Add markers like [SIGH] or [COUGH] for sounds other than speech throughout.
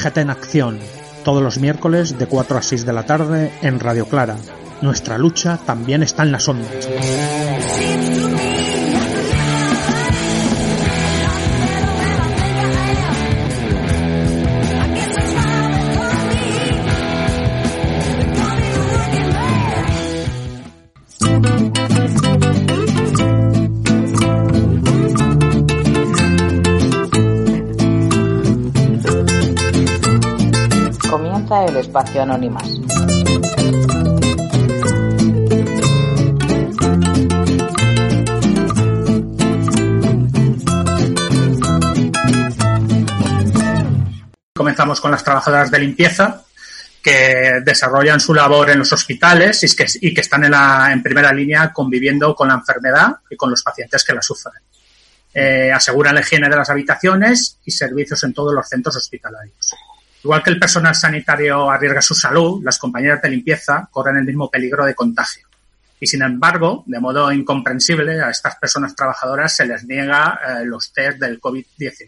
CGT en acción, todos los miércoles de 4 a 6 de la tarde en Radio Clara. Nuestra lucha también está en las ondas. Espacio Anónimas. Comenzamos con las trabajadoras de limpieza que desarrollan su labor en los hospitales y que, están en, la, en primera línea conviviendo con la enfermedad y con los pacientes que la sufren. Eh, aseguran la higiene de las habitaciones y servicios en todos los centros hospitalarios. Igual que el personal sanitario arriesga su salud, las compañeras de limpieza corren el mismo peligro de contagio. Y sin embargo, de modo incomprensible, a estas personas trabajadoras se les niega eh, los test del COVID-19.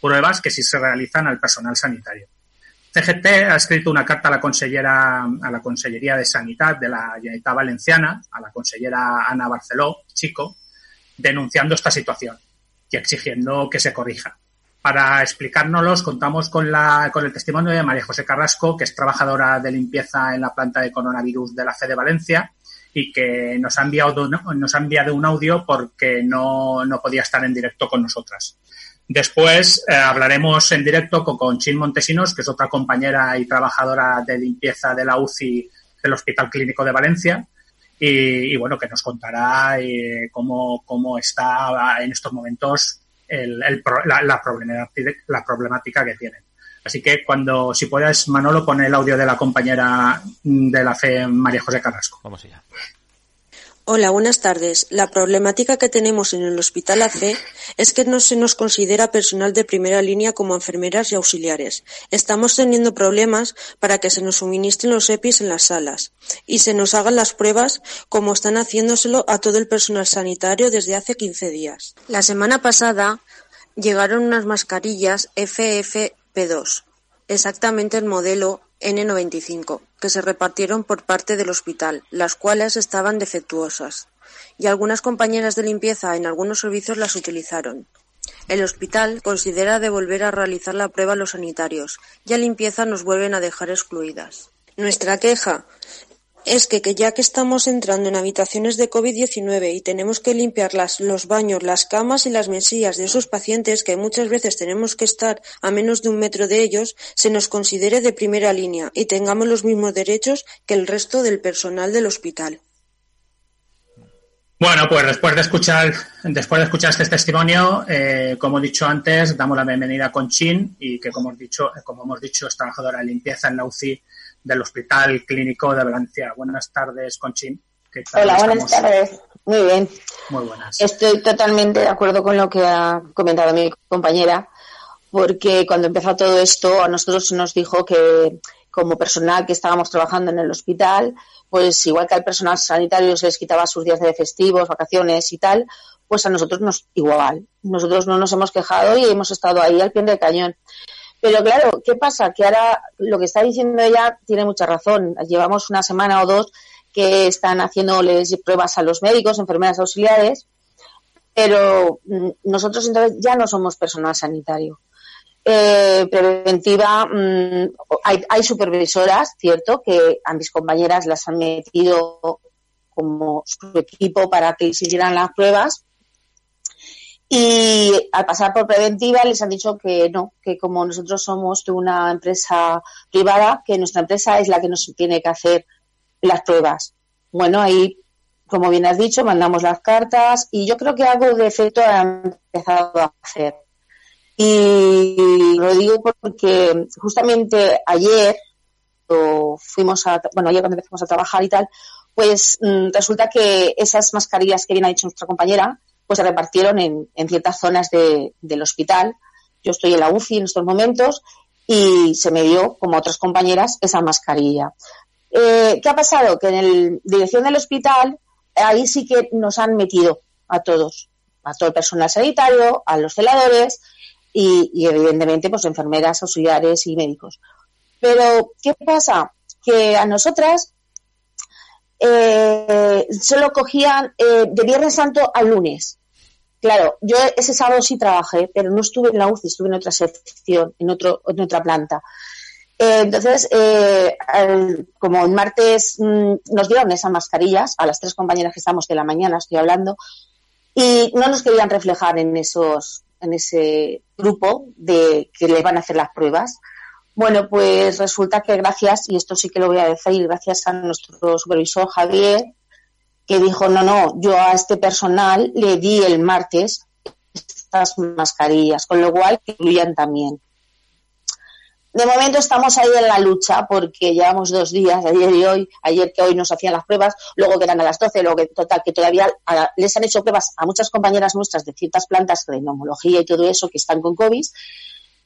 Pruebas que sí se realizan al personal sanitario. CGT ha escrito una carta a la consellera, a la Consellería de Sanidad de la Generalitat Valenciana, a la consellera Ana Barceló, Chico, denunciando esta situación y exigiendo que se corrija. Para explicárnoslos, contamos con, la, con el testimonio de María José Carrasco, que es trabajadora de limpieza en la planta de coronavirus de la FE de Valencia y que nos ha enviado, nos ha enviado un audio porque no, podía estar en directo con nosotras. Después eh, hablaremos en directo con Conchín Montesinos, que es otra compañera y trabajadora de limpieza de la UCI del Hospital Clínico de Valencia. Y, bueno, que nos contará eh, cómo está en estos momentos el, el, la, la, problemática, la problemática que tienen. Así que cuando, si puedes, Manolo, pon el audio de la compañera de la FE, María José Carrasco. Vamos allá. Hola, buenas tardes. La problemática que tenemos en el Hospital AC es que no se nos considera personal de primera línea como enfermeras y auxiliares. Estamos teniendo problemas para que se nos suministren los EPIs en las salas y se nos hagan las pruebas como están haciéndoselo a todo el personal sanitario desde hace 15 días. La semana pasada llegaron unas mascarillas FFP2, exactamente el modelo N95, que se repartieron por parte del hospital, las cuales estaban defectuosas, y algunas compañeras de limpieza en algunos servicios las utilizaron. El hospital considera devolver a realizar la prueba a los sanitarios, y a limpieza nos vuelven a dejar excluidas. Nuestra queja es que, que, ya que estamos entrando en habitaciones de COVID-19 y tenemos que limpiar las, los baños, las camas y las mesillas de esos pacientes, que muchas veces tenemos que estar a menos de un metro de ellos, se nos considere de primera línea y tengamos los mismos derechos que el resto del personal del hospital. Bueno, pues después de escuchar, después de escuchar este testimonio, eh, como he dicho antes, damos la bienvenida a Conchín y que como hemos dicho, como hemos dicho, es trabajadora de limpieza en la UCI del Hospital Clínico de Valencia. Buenas tardes, Conchín. Hola, buenas tardes. Muy bien. Muy buenas. Estoy totalmente de acuerdo con lo que ha comentado mi compañera, porque cuando empezó todo esto, a nosotros se nos dijo que como personal que estábamos trabajando en el hospital, pues igual que al personal sanitario se les quitaba sus días de festivos, vacaciones y tal, pues a nosotros nos igual. Nosotros no nos hemos quejado y hemos estado ahí al pie del cañón. Pero claro, ¿qué pasa? Que ahora lo que está diciendo ella tiene mucha razón. Llevamos una semana o dos que están haciéndoles pruebas a los médicos, enfermeras auxiliares, pero nosotros entonces ya no somos personal sanitario. Eh, preventiva, mmm, hay, hay, supervisoras, cierto, que a mis compañeras las han metido como su equipo para que hicieran las pruebas, y al pasar por preventiva les han dicho que no, que como nosotros somos de una empresa privada, que nuestra empresa es la que nos tiene que hacer las pruebas. Bueno, ahí, como bien has dicho, mandamos las cartas y yo creo que algo de efecto ha empezado a hacer. Y lo digo porque justamente ayer fuimos bueno, ayer cuando empezamos a trabajar y tal, pues mmm, resulta que esas mascarillas que bien ha dicho nuestra compañera, pues se repartieron en, en ciertas zonas de, del hospital. Yo estoy en la UCI en estos momentos y se me dio, como otras compañeras, esa mascarilla. Eh, ¿Qué ha pasado? Que en el dirección del hospital, ahí sí que nos han metido a todos, a todo el personal sanitario, a los celadores, y, evidentemente pues enfermeras, auxiliares y médicos. Pero, ¿qué pasa? Que a nosotras eh, solo cogían eh, de Viernes Santo al lunes. Claro, yo ese sábado sí trabajé, pero no estuve en la UCI, estuve en otra sección, en, otro, en otra planta. Eh, entonces, eh, como en martes mm, nos dieron esas mascarillas, a las tres compañeras que estamos de la mañana estoy hablando, y no nos querían reflejar en esos, en ese grupo de que le van a hacer las pruebas. Bueno, pues resulta que gracias, y esto sí que lo voy a decir, gracias a nuestro supervisor Javier, que dijo, no, no, yo a este personal le di el martes estas mascarillas, con lo cual que incluyan también de momento estamos ahí en la lucha porque llevamos dos días, ayer y hoy, ayer que hoy nos hacían las pruebas, luego que eran a las 12, luego que total, que todavía les han hecho pruebas a muchas compañeras nuestras de ciertas plantas de neumología y todo eso que están con COVID,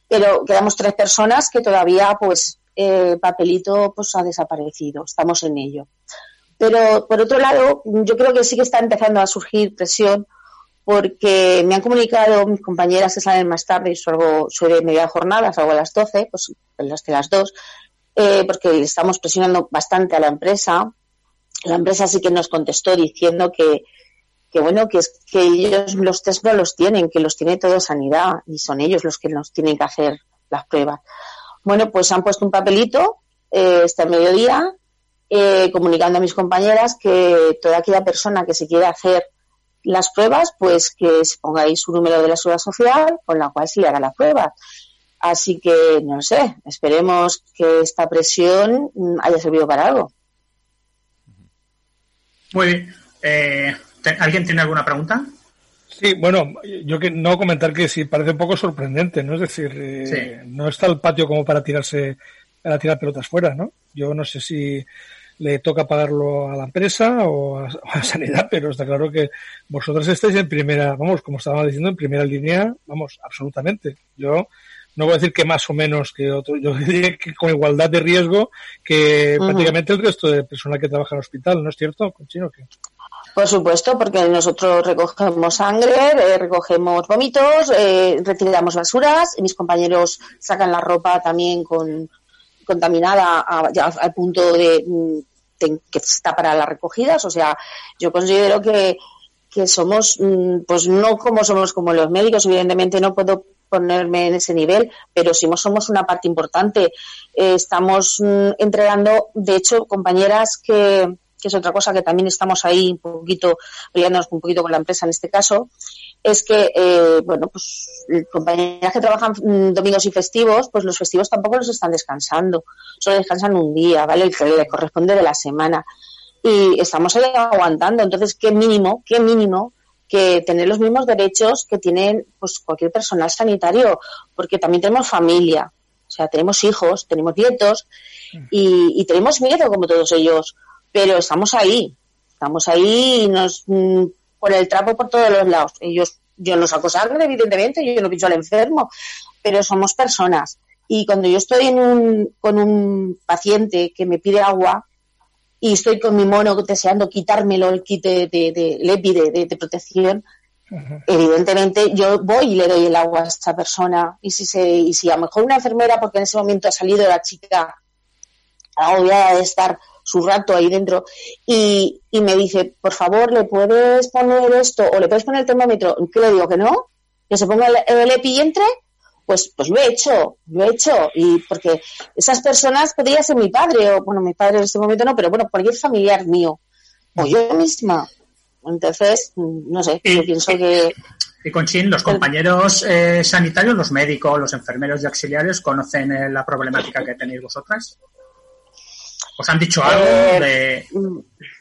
pero quedamos tres personas que todavía pues eh, papelito pues ha desaparecido, estamos en ello. Pero por otro lado, yo creo que sí que está empezando a surgir presión porque me han comunicado mis compañeras que salen más tarde y salgo, soy de media jornada, salgo a las 12, pues las de las dos, eh, porque estamos presionando bastante a la empresa. La empresa sí que nos contestó diciendo que, que bueno, que es que ellos los test no los tienen, que los tiene todo sanidad y son ellos los que nos tienen que hacer las pruebas. Bueno, pues han puesto un papelito eh, este mediodía eh, comunicando a mis compañeras que toda aquella persona que se quiera hacer las pruebas, pues que pongáis su número de la seguridad social con la cual se le haga la prueba. Así que, no sé, esperemos que esta presión mm, haya servido para algo. Muy bien. Eh, ¿Alguien tiene alguna pregunta? Sí, bueno, yo que no comentar que sí parece un poco sorprendente, ¿no? Es decir, eh, no está el patio como para tirarse, para tirar pelotas fuera, ¿no? Yo no sé si le toca pagarlo a la empresa o a, [LAUGHS] Sanidad, pero está claro que vosotros estáis en primera, vamos, como estaba diciendo, en primera línea, vamos, absolutamente. Yo no voy a decir que más o menos que otro, yo [LAUGHS] diría que con igualdad de riesgo que prácticamente el resto de personal que trabaja en el hospital, ¿no es cierto, Conchino? Que... Por supuesto, porque nosotros recogemos sangre, eh, recogemos vómitos, eh, retiramos basuras, mis compañeros sacan la ropa también con contaminada al punto de que está para las recogidas. O sea, yo considero que, que somos, mm, pues no como somos como los médicos, evidentemente no puedo ponerme en ese nivel, pero sí somos una parte importante. Eh, estamos mm, entregando, de hecho, compañeras que, que es otra cosa que también estamos ahí un poquito, peleándonos un poquito con la empresa en este caso, es que, eh, bueno, pues compañeras que trabajan mm, domingos y festivos, pues los festivos tampoco los están descansando, solo descansan un día, ¿vale? El que le corresponde de la semana. Y estamos ahí aguantando. Entonces, qué mínimo, qué mínimo que tener los mismos derechos que tienen pues cualquier personal sanitario, porque también tenemos familia, o sea, tenemos hijos, tenemos nietos y tenemos miedo como todos ellos, pero estamos ahí, estamos ahí y nos mm, por el trapo por todos los lados. Ellos, yo no saco sangre, evidentemente, yo no picho al enfermo, pero somos personas. Y cuando yo estoy en un, con un paciente que me pide agua y estoy con mi mono deseando quitármelo el kit de, de, de, de, protección, evidentemente yo voy y le doy el agua a esa persona. Y si, se, y si a lo mejor una enfermera, porque en ese momento ha salido la chica agobiada de estar su rato ahí dentro y, y me dice, por favor, ¿le puedes poner esto o le puedes poner el termómetro? ¿Qué le digo? ¿Que no? ¿Que se ponga el, EPI y entre? Pues, pues lo he hecho, lo he hecho. Y porque esas personas podría ser mi padre, o bueno, mi padre en este momento no, pero bueno, cualquier familiar mío, o yo misma. Entonces, no sé, yo pienso que... Y Conchín, los compañeros eh, sanitarios, los médicos, los enfermeros y auxiliares, ¿conocen eh, la problemática que tenéis vosotras? ¿Os han dicho algo eh, de...?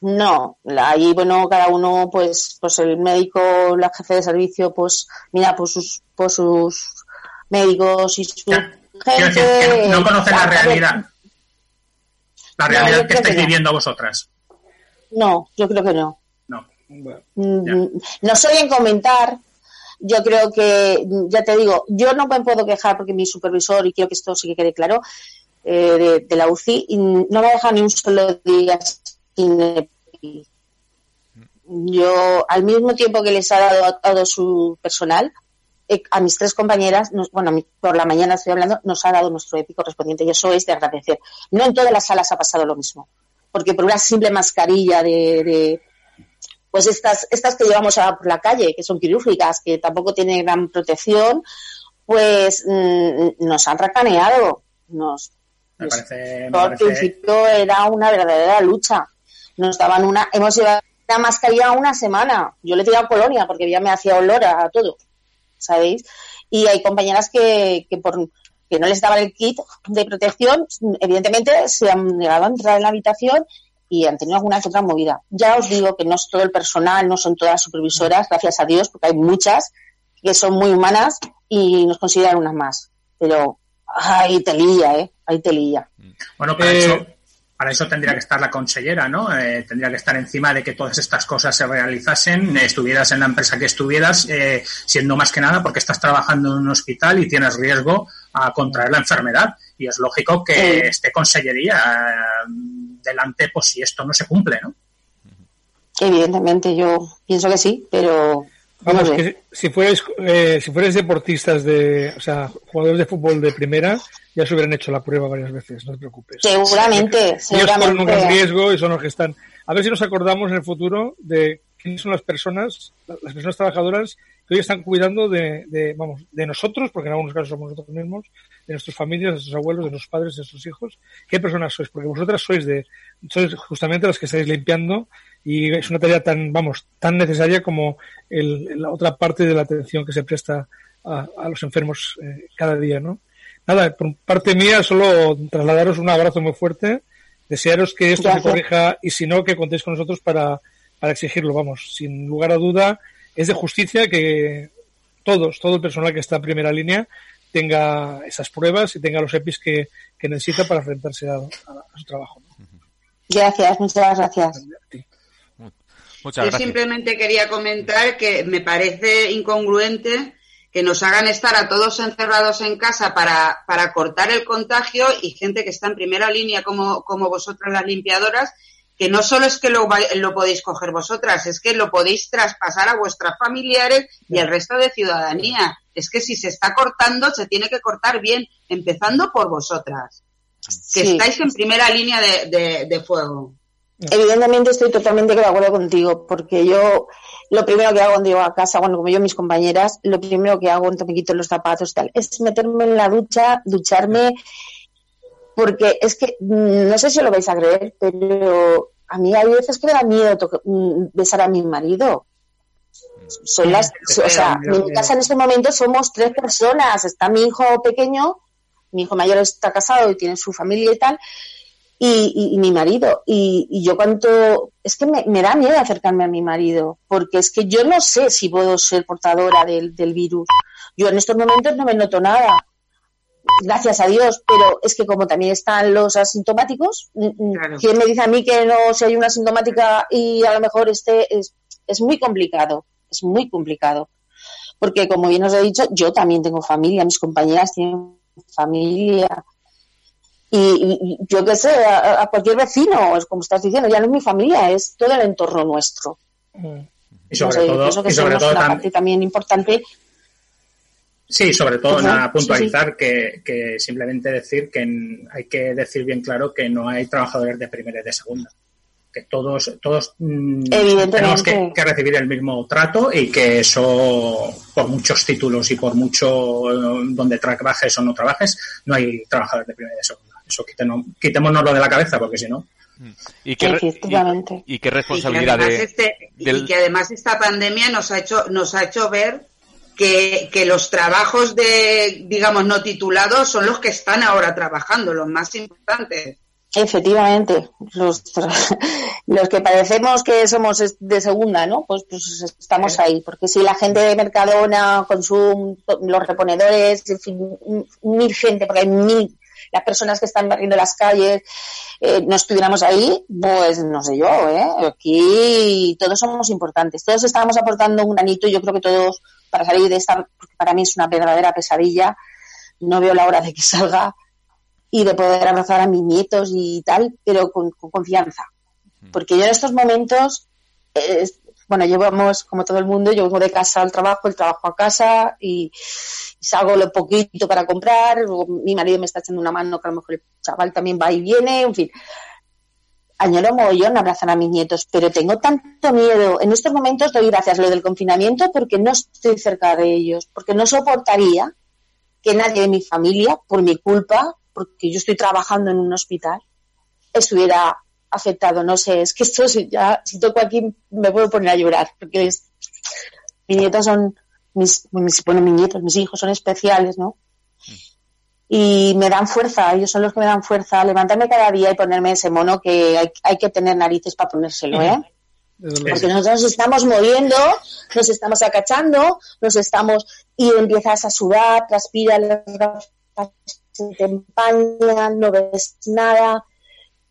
No, ahí, bueno, cada uno, pues, pues el médico, la jefe de servicio, pues, mira, pues sus, pues sus médicos y su gente... no conocen la realidad. La realidad que estáis viviendo vosotras. No, yo creo que no. No. Mm, no soy en comentar, yo creo que, ya te digo, yo no me puedo quejar porque mi supervisor, y quiero que esto sí que quede claro, eh, de, la UCI y no me deja ni un solo día sin Yo, al mismo tiempo que les ha dado a todo su personal, eh, a mis tres compañeras, bueno, por la mañana estoy hablando, nos ha dado nuestro épico correspondiente y eso es de agradecer. No en todas las salas ha pasado lo mismo, porque por una simple mascarilla de, pues estas, estas que llevamos a, por la calle, que son quirúrgicas, que tampoco tienen gran protección, pues mm, nos han racaneado. Nos, me parece, al principio era una verdadera lucha. Nos daban una, hemos llevado una mascarilla una semana. Yo le he tirado colonia porque ya me hacía olor a, todo, ¿sabéis? Y hay compañeras que, que por que no les daban el kit de protección, evidentemente se han negado a entrar en la habitación y han tenido alguna que otra movida. Ya os digo que no es todo el personal, no son todas las supervisoras, gracias a Dios, porque hay muchas que son muy humanas y nos consideran unas más. Pero hay telilla, ¿eh? Hay telilla. Bueno, para eh, eso para eso tendría que estar la consellera, ¿no? Eh, tendría que estar encima de que todas estas cosas se realizasen, estuvieras en la empresa que estuvieras, eh, siendo más que nada porque estás trabajando en un hospital y tienes riesgo a contraer la enfermedad. Y es lógico que esté consellería eh, delante, pues si esto no se cumple, ¿no? Evidentemente, yo pienso que sí, pero Vamos, que si fuerais, eh, si fuerais deportistas de, o sea, jugadores de fútbol de primera, ya se hubieran hecho la prueba varias veces, no te preocupes. Seguramente, seguramente. Ellos corren un riesgo y son los que están. A ver si nos acordamos en el futuro de quiénes son las personas, las personas trabajadoras que hoy están cuidando de, de, vamos, de nosotros, porque en algunos casos somos nosotros mismos, de nuestras familias, de nuestros abuelos, de nuestros padres, de nuestros hijos. ¿Qué personas sois? Porque vosotras sois de, sois justamente las que estáis limpiando y es una tarea tan, vamos, tan necesaria como el, la otra parte de la atención que se presta a, a los enfermos eh, cada día, ¿no? Nada, por parte mía, solo trasladaros un abrazo muy fuerte, desearos que esto se corrija y si no, que contéis con nosotros para, para exigirlo, vamos, sin lugar a duda, es de justicia que todos, todo el personal que está en primera línea tenga esas pruebas y tenga los EPIs que, que necesita para enfrentarse a, a, su trabajo. Gracias, muchas gracias. Yo simplemente quería comentar que me parece incongruente que nos hagan estar a todos encerrados en casa para, para cortar el contagio y gente que está en primera línea como, como vosotras las limpiadoras, que no solo es que lo, lo podéis coger vosotras, es que lo podéis traspasar a vuestras familiares y al resto de ciudadanía. Es que si se está cortando, se tiene que cortar bien, empezando por vosotras, que estáis en primera línea de, de fuego. Evidentemente estoy totalmente de acuerdo contigo, porque yo lo primero que hago cuando llego a casa, cuando como yo mis compañeras, lo primero que hago cuando me quito los zapatos tal, es meterme en la ducha, ducharme, porque es que, mm, no sé si lo vais a creer, pero a mí hay veces que me da miedo mm, besar a mi marido. Son las, o sea, en mi casa en este momento somos tres personas, está mi hijo pequeño, mi hijo mayor está casado y tiene su familia y tal, y, mi marido. Y, yo cuanto, es que me, da miedo acercarme a mi marido, porque es que yo no sé si puedo ser portadora del, virus. Yo en estos momentos no me noto nada, gracias a Dios, pero es que como también están los asintomáticos, mm, mm, ¿quién me dice a mí que no, si hay una asintomática y a lo mejor este es, es muy complicado, es muy complicado. Porque como bien os he dicho, yo también tengo familia, mis compañeras tienen familia, y, yo qué sé, a, cualquier vecino, es como estás diciendo, ya no es mi familia, es todo el entorno nuestro. Y sobre todo, que y sobre todo también importante. Sí, sobre todo a puntualizar Que, que, simplemente decir que hay que decir bien claro que no hay trabajadores de primera y de segunda. Que todos, todos mm, tenemos que, que, recibir el mismo trato y que eso, por muchos títulos y por mucho eh, donde trabajes o no trabajes, no hay trabajadores de primera y de segunda. Eso quitémonos, de la cabeza, porque si no. ¿Y qué, y, qué responsabilidad y este, y que además esta pandemia nos ha hecho nos ha hecho ver que, que, los trabajos de digamos no titulados son los que están ahora trabajando los más importantes. Efectivamente los [LAUGHS] los que parecemos que somos de segunda no pues, pues estamos ahí porque si la gente de Mercadona Consum los reponedores en fin mil gente porque hay mil las personas que están barriendo las calles eh, no estuviéramos ahí, pues no sé yo, ¿eh? Aquí todos somos importantes, todos estamos aportando un granito y yo creo que todos, para salir de esta, porque para mí es una verdadera pesadilla, no veo la hora de que salga y de poder abrazar a mis nietos y tal, pero con, confianza. Porque yo en estos momentos, eh, bueno, llevamos, como todo el mundo, yo vengo de casa al trabajo, el trabajo a casa y, salgo lo poquito para comprar, mi marido me está echando una mano, que a lo mejor el chaval también va y viene, en fin. Añoro mogollón abrazar a mis nietos, pero tengo tanto miedo. En estos momentos doy gracias a lo del confinamiento porque no estoy cerca de ellos, porque no soportaría que nadie de mi familia, por mi culpa, porque yo estoy trabajando en un hospital, estuviera afectado. No sé, es que esto ya, si toco aquí me puedo poner a llorar, porque es, mis nietos son, mis, mis, bueno, mis nietos, mis hijos son especiales, ¿no? Y me dan fuerza, ellos son los que me dan fuerza, levantarme cada día y ponerme ese mono que hay, hay que tener narices para ponérselo, ¿eh? Porque nosotros nos estamos moviendo, nos estamos acachando, nos estamos, y empiezas a sudar, transpiras, las gafas se te empañan, no ves nada,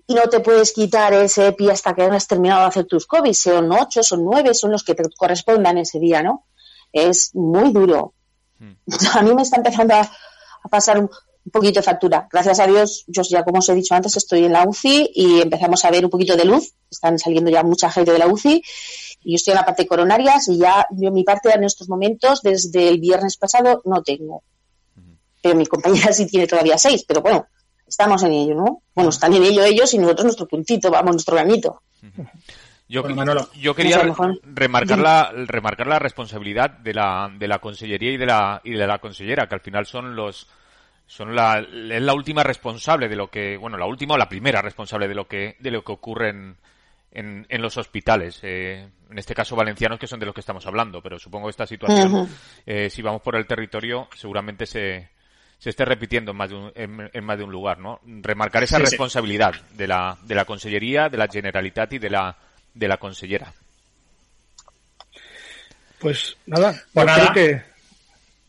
y no te puedes quitar ese EPI hasta que hayas terminado de hacer tus COVID, son ocho, son nueve, son los que te correspondan ese día, ¿no? Es muy duro. Hmm. [LAUGHS] A mí me está empezando a, pasar un, poquito de factura. Gracias a Dios, yo ya como os he dicho antes, estoy en la UCI y empezamos a ver un poquito de luz. Están saliendo ya mucha gente de la UCI y yo estoy en la parte de coronarias y ya yo mi parte en estos momentos, desde el viernes pasado, no tengo. Pero mi compañera sí tiene todavía seis, pero bueno, estamos en ello, ¿no? Bueno, están en ello ellos y nosotros nuestro puntito, vamos, nuestro granito. Yo, yo quería remarcar la, remarcar la responsabilidad de la, de la consellería y de la, y de la consellera, que al final son los, son la, es la última responsable de lo que, bueno, la última o la primera responsable de lo que, de lo que ocurre en, en, los hospitales. Eh, en este caso valencianos, que son de los que estamos hablando, pero supongo que esta situación, eh, si vamos por el territorio, seguramente se, se esté repitiendo en más de un, en, más de un lugar, ¿no? Remarcar esa responsabilidad de la de la consellería, de la Generalitat y de la de la consellera. Pues nada, pues nada. que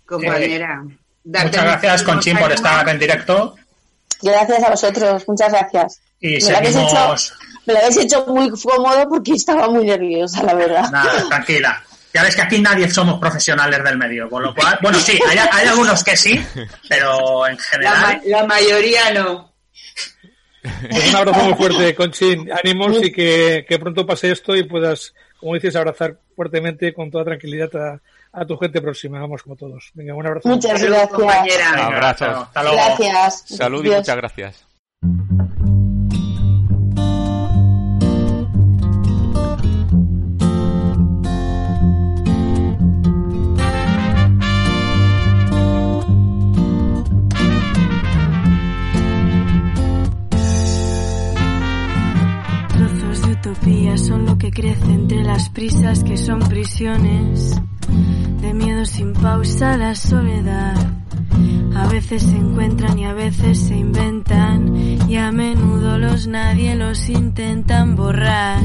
compañera. Muchas gracias, Conchín, por estar en directo. Gracias a vosotros, muchas gracias. Y me, seguimos... lo hecho, me lo habéis hecho muy cómodo porque estaba muy nerviosa, la verdad. Nada, tranquila. Ya ves que aquí nadie somos profesionales del medio, con lo cual, bueno, sí, hay, algunos que sí, pero en general. La, mayoría no. Pues un abrazo muy fuerte, Conchín. Ánimos y que, pronto pase esto y puedas, como dices, abrazar fuertemente con toda tranquilidad a, tu gente próxima, vamos como todos. Venga, un abrazo. Muchas gracias. Compañera. Abrazos. Hasta luego. Gracias. Salud y muchas gracias. son lo que crece entre las prisas que son prisiones. De miedo sin pausa la soledad. A veces se encuentran y a veces se inventan y a menudo los nadie los intentan borrar.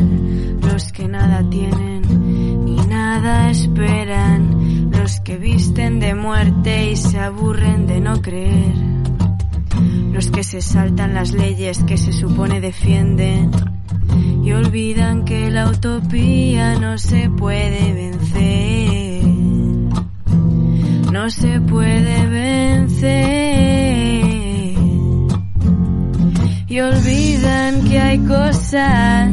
Los que nada tienen ni nada esperan. Los que visten de muerte y se aburren de no creer. Los que se saltan las leyes que se supone defienden y olvidan que la utopía no se puede vencer. No se puede vencer. Y olvidan que hay cosas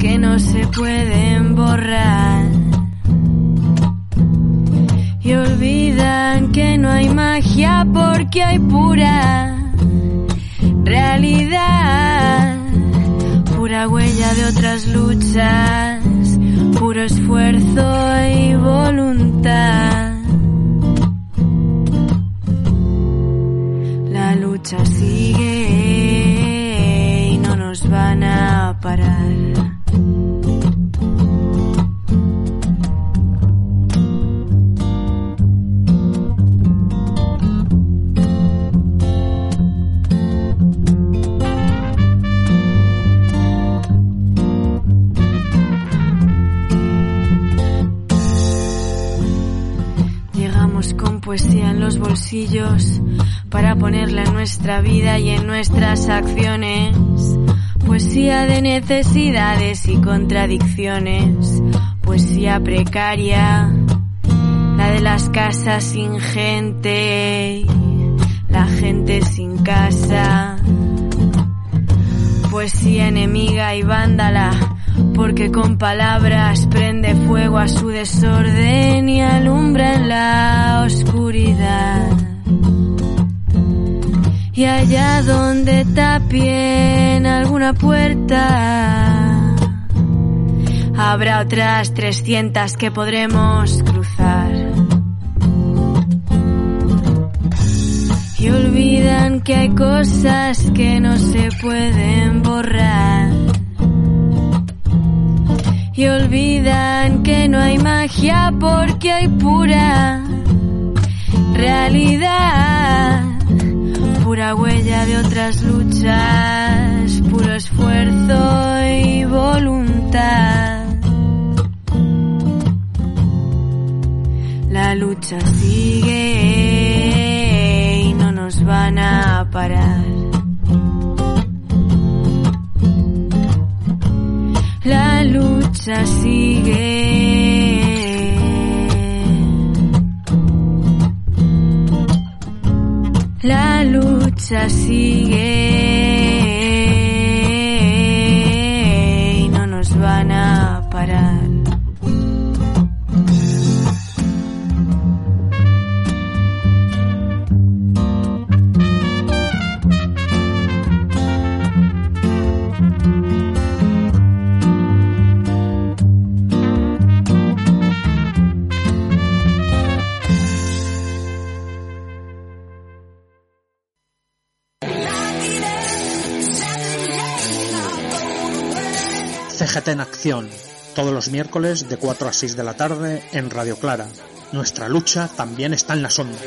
que no se pueden borrar. Y olvidan que no hay magia porque hay pura realidad pura huella de otras luchas, puro esfuerzo y voluntad. La lucha sigue y no nos van a poesía en los bolsillos para ponerla en nuestra vida y en nuestras acciones. Poesía de necesidades y contradicciones. Poesía precaria, la de las casas sin gente, la gente sin casa. Poesía enemiga y vándala porque con palabras prende fuego a su desorden y alumbra en la oscuridad. Y allá donde tapien alguna puerta, habrá otras 300 que podremos cruzar. Y olvidan que hay cosas que no se pueden borrar y olvidan que no hay magia porque hay pura realidad, pura huella de otras luchas, puro esfuerzo y voluntad. La lucha sigue y no nos van a parar. Lucha sigue. La lucha sigue en acción, todos los miércoles de 4 a 6 de la tarde en Radio Clara. Nuestra lucha también está en las ondas.